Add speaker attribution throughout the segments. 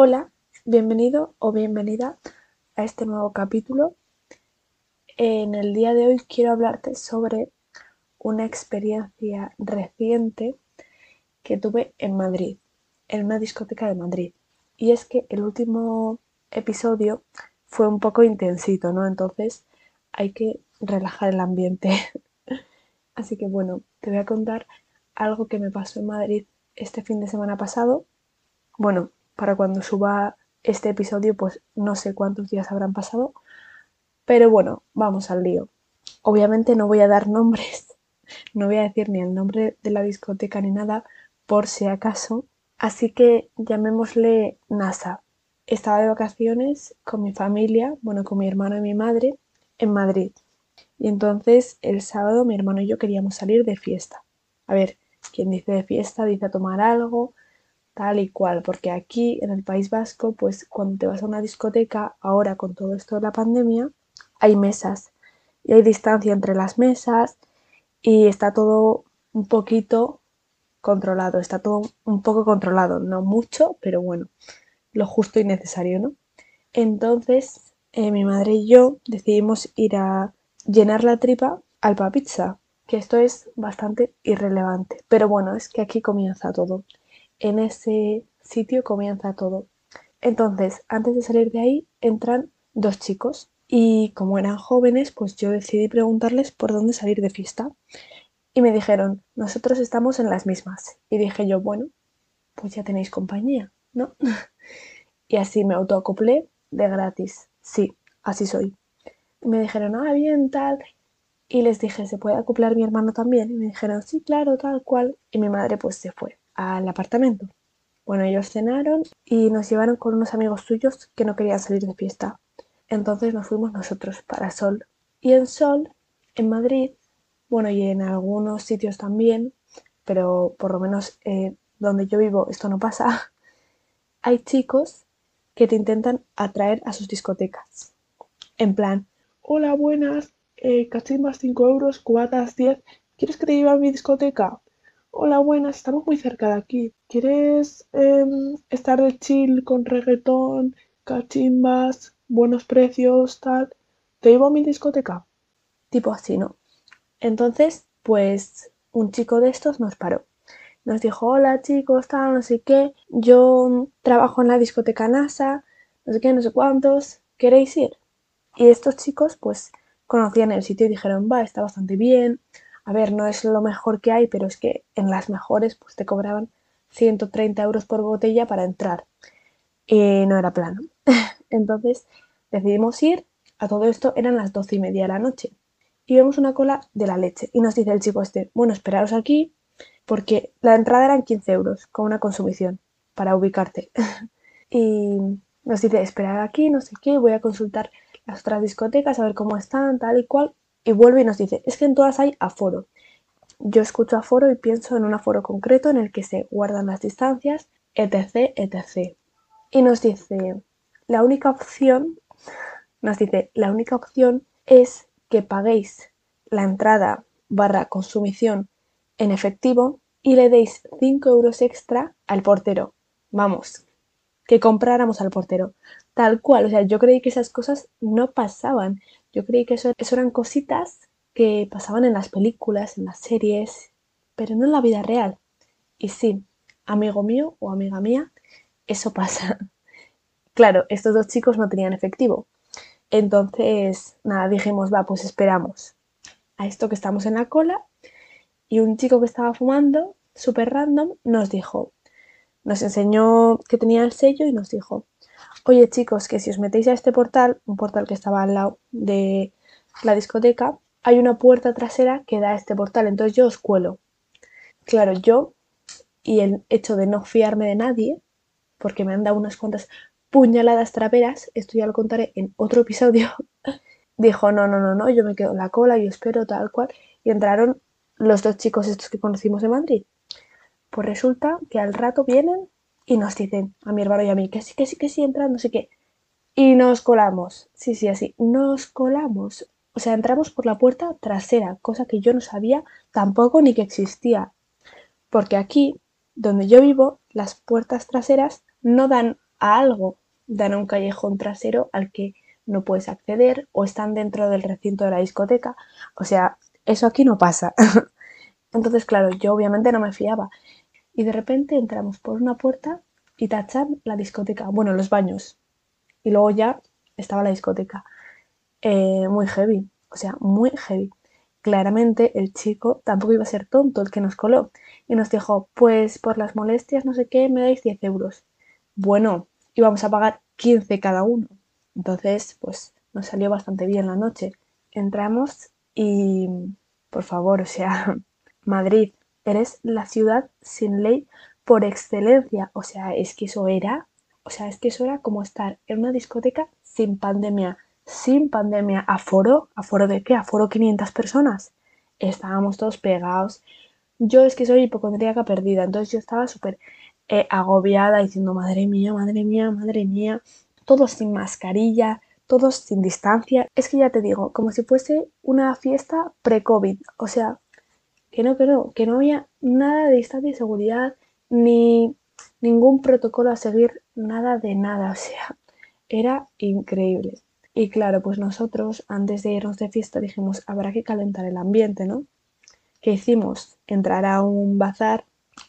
Speaker 1: Hola, bienvenido o bienvenida a este nuevo capítulo. En el día de hoy quiero hablarte sobre una experiencia reciente que tuve en Madrid, en una discoteca de Madrid. Y es que el último episodio fue un poco intensito, ¿no? Entonces hay que relajar el ambiente. Así que bueno, te voy a contar algo que me pasó en Madrid este fin de semana pasado. Bueno, para cuando suba este episodio, pues no sé cuántos días habrán pasado. Pero bueno, vamos al lío. Obviamente no voy a dar nombres, no voy a decir ni el nombre de la discoteca ni nada, por si acaso. Así que llamémosle NASA. Estaba de vacaciones con mi familia, bueno, con mi hermano y mi madre, en Madrid. Y entonces el sábado mi hermano y yo queríamos salir de fiesta. A ver, quien dice de fiesta dice a tomar algo, tal y cual, porque aquí en el País Vasco, pues cuando te vas a una discoteca, ahora con todo esto de la pandemia, hay mesas. Y hay distancia entre las mesas y está todo un poquito controlado, está todo un poco controlado, no mucho, pero bueno, lo justo y necesario, ¿no? Entonces, eh, mi madre y yo decidimos ir a llenar la tripa al Pizza, que esto es bastante irrelevante, pero bueno, es que aquí comienza todo en ese sitio comienza todo. Entonces, antes de salir de ahí, entran dos chicos y como eran jóvenes, pues yo decidí preguntarles por dónde salir de fiesta. Y me dijeron, nosotros estamos en las mismas. Y dije yo, bueno, pues ya tenéis compañía, ¿no? y así me autoacoplé de gratis. Sí, así soy. Y me dijeron, ah, bien, tal. Y les dije, ¿se puede acoplar mi hermano también? Y me dijeron, sí, claro, tal cual. Y mi madre pues se fue al apartamento. Bueno, ellos cenaron y nos llevaron con unos amigos suyos que no querían salir de fiesta. Entonces nos fuimos nosotros para Sol. Y en Sol, en Madrid, bueno, y en algunos sitios también, pero por lo menos eh, donde yo vivo esto no pasa, hay chicos que te intentan atraer a sus discotecas. En plan, hola, buenas, eh, cachimbas 5 euros, cubatas 10, ¿quieres que te lleve a mi discoteca? Hola, buenas, estamos muy cerca de aquí. ¿Quieres em, estar de chill con reggaetón, cachimbas, buenos precios, tal? ¿Te llevo a mi discoteca? Tipo así, ¿no? Entonces, pues un chico de estos nos paró. Nos dijo, hola chicos, tal, no sé qué. Yo trabajo en la discoteca NASA, no sé qué, no sé cuántos. ¿Queréis ir? Y estos chicos, pues, conocían el sitio y dijeron, va, está bastante bien a ver, no es lo mejor que hay, pero es que en las mejores pues te cobraban 130 euros por botella para entrar. Y no era plano. Entonces decidimos ir. A todo esto eran las doce y media de la noche. Y vemos una cola de la leche. Y nos dice el chico este, bueno, esperaros aquí porque la entrada eran 15 euros con una consumición para ubicarte. y nos dice, esperar aquí, no sé qué, voy a consultar las otras discotecas, a ver cómo están, tal y cual y vuelve y nos dice, es que en todas hay aforo. Yo escucho aforo y pienso en un aforo concreto en el que se guardan las distancias, etc, etc. Y nos dice, la única opción, nos dice, la única opción es que paguéis la entrada barra consumición en efectivo y le deis 5 euros extra al portero. Vamos, que compráramos al portero. Tal cual, o sea, yo creí que esas cosas no pasaban. Yo creí que eso, eran cositas que pasaban en las películas, en las series, pero no en la vida real. Y sí, amigo mío o amiga mía, eso pasa. Claro, estos dos chicos no tenían efectivo. Entonces, nada, dijimos, va, pues esperamos a esto que estamos en la cola. Y un chico que estaba fumando, súper random, nos dijo, nos enseñó que tenía el sello y nos dijo, oye chicos, que si os metéis a este portal, un portal que estaba al lado de la discoteca, hay una puerta trasera que da a este portal, entonces yo os cuelo. Claro, yo y el hecho de no fiarme de nadie, porque me han dado unas cuantas puñaladas traperas, esto ya lo contaré en otro episodio, dijo, no, no, no, no, yo me quedo en la cola, yo espero tal cual, y entraron los dos chicos estos que conocimos en Madrid. Pues resulta que al rato vienen y nos dicen a mi hermano y a mí que sí, que sí, que sí, entran, no sé qué. Y nos colamos. Sí, sí, así. Nos colamos. O sea, entramos por la puerta trasera, cosa que yo no sabía tampoco ni que existía. Porque aquí, donde yo vivo, las puertas traseras no dan a algo, dan a un callejón trasero al que no puedes acceder o están dentro del recinto de la discoteca. O sea, eso aquí no pasa. Entonces, claro, yo obviamente no me fiaba. Y de repente entramos por una puerta y tachan la discoteca, bueno, los baños. Y luego ya estaba la discoteca. Eh, muy heavy, o sea, muy heavy. Claramente el chico tampoco iba a ser tonto el que nos coló y nos dijo, pues por las molestias, no sé qué, me dais 10 euros. Bueno, íbamos a pagar 15 cada uno. Entonces, pues nos salió bastante bien la noche. Entramos y, por favor, o sea, Madrid, eres la ciudad sin ley por excelencia. O sea, es que eso era, o sea, es que eso era como estar en una discoteca sin pandemia, sin pandemia, aforo, aforo de qué, aforo 500 personas. Estábamos todos pegados. Yo es que soy hipocondríaca perdida, entonces yo estaba súper eh, agobiada diciendo, madre mía, madre mía, madre mía todos sin mascarilla, todos sin distancia. Es que ya te digo, como si fuese una fiesta pre-COVID. O sea, que no, que no, que no había nada de distancia y seguridad, ni ningún protocolo a seguir, nada de nada. O sea, era increíble. Y claro, pues nosotros antes de irnos de fiesta dijimos, habrá que calentar el ambiente, ¿no? ¿Qué hicimos? Entrar a un bazar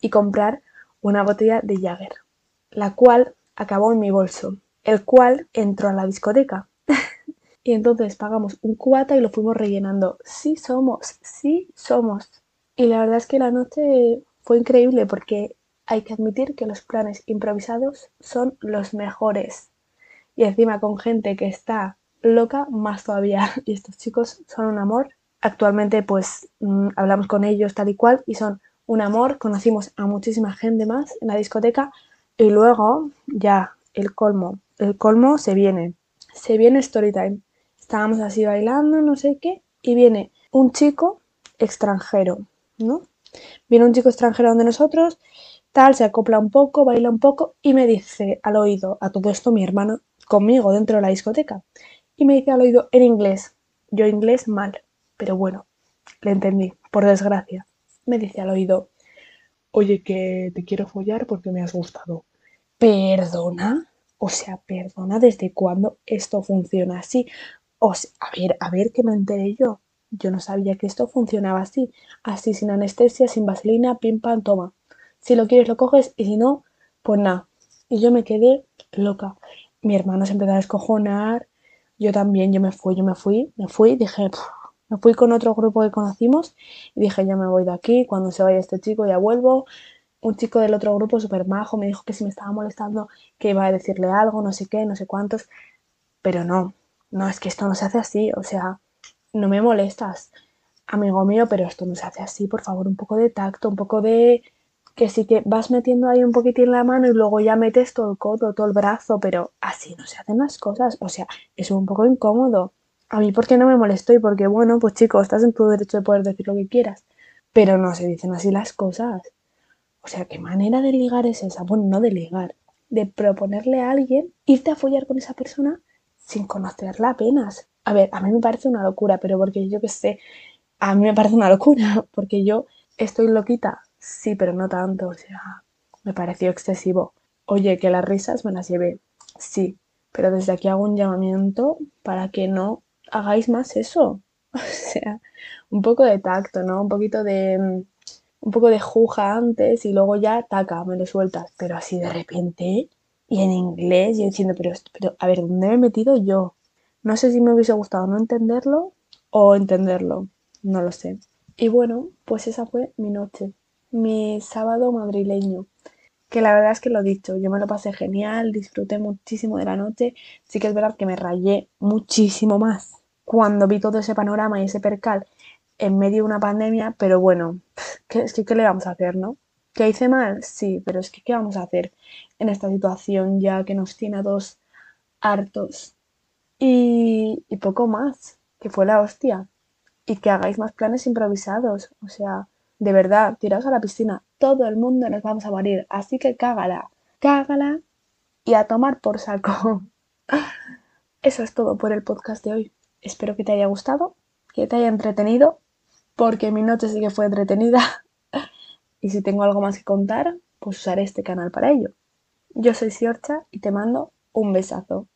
Speaker 1: y comprar una botella de Jagger, la cual acabó en mi bolso el cual entró a la discoteca. y entonces pagamos un cubata y lo fuimos rellenando. Sí somos, sí somos. Y la verdad es que la noche fue increíble porque hay que admitir que los planes improvisados son los mejores. Y encima con gente que está loca, más todavía. Y estos chicos son un amor. Actualmente pues mm, hablamos con ellos tal y cual y son un amor. Conocimos a muchísima gente más en la discoteca y luego ya el colmo el colmo se viene. Se viene Storytime. Estábamos así bailando, no sé qué, y viene un chico extranjero, ¿no? Viene un chico extranjero donde nosotros, tal, se acopla un poco, baila un poco y me dice al oído, a todo esto mi hermano, conmigo dentro de la discoteca, y me dice al oído en inglés, yo inglés mal, pero bueno, le entendí, por desgracia. Me dice al oído, oye, que te quiero follar porque me has gustado. ¿Perdona? O sea, perdona, ¿desde cuándo esto funciona así? O a ver, a ver que me enteré yo. Yo no sabía que esto funcionaba así. Así, sin anestesia, sin vaselina, pim pam, toma. Si lo quieres lo coges y si no, pues nada. Y yo me quedé loca. Mi hermano se empezó a descojonar. Yo también, yo me fui, yo me fui, me fui, dije, me fui con otro grupo que conocimos y dije, ya me voy de aquí, cuando se vaya este chico ya vuelvo, un chico del otro grupo súper majo me dijo que si me estaba molestando que iba a decirle algo, no sé qué, no sé cuántos, pero no, no, es que esto no se hace así, o sea, no me molestas, amigo mío, pero esto no se hace así, por favor, un poco de tacto, un poco de que sí que vas metiendo ahí un poquitín la mano y luego ya metes todo el codo, todo el brazo, pero así no se hacen las cosas, o sea, es un poco incómodo. A mí, ¿por qué no me molesto? Y porque, bueno, pues chicos, estás en tu derecho de poder decir lo que quieras, pero no se dicen así las cosas. O sea, ¿qué manera de ligar es esa? Bueno, no de ligar, de proponerle a alguien irte a follar con esa persona sin conocerla apenas. A ver, a mí me parece una locura, pero porque yo qué sé, a mí me parece una locura, porque yo estoy loquita, sí, pero no tanto, o sea, me pareció excesivo. Oye, que las risas me las llevé, sí, pero desde aquí hago un llamamiento para que no hagáis más eso. O sea, un poco de tacto, ¿no? Un poquito de un poco de juja antes y luego ya, taca, me lo sueltas. Pero así de repente, y en inglés, y diciendo, pero, pero a ver, ¿dónde me he metido yo? No sé si me hubiese gustado no entenderlo o entenderlo, no lo sé. Y bueno, pues esa fue mi noche, mi sábado madrileño. Que la verdad es que lo he dicho, yo me lo pasé genial, disfruté muchísimo de la noche. Sí que es verdad que me rayé muchísimo más cuando vi todo ese panorama y ese percal en medio de una pandemia, pero bueno, ¿qué, es que, ¿qué le vamos a hacer, no? ¿Que hice mal? Sí, pero es que ¿qué vamos a hacer en esta situación ya que nos tiene a dos hartos? Y, poco más, que fue la hostia. Y que hagáis más planes improvisados. O sea, de verdad, tiraos a la piscina. Todo el mundo nos vamos a morir. Así que cágala, cágala y a tomar por saco. Eso es todo por el podcast de hoy. Espero que te haya gustado, que te haya entretenido porque mi noche sí que fue entretenida y si tengo algo más que contar, pues usaré este canal para ello. Yo soy Siorcha y te mando un besazo.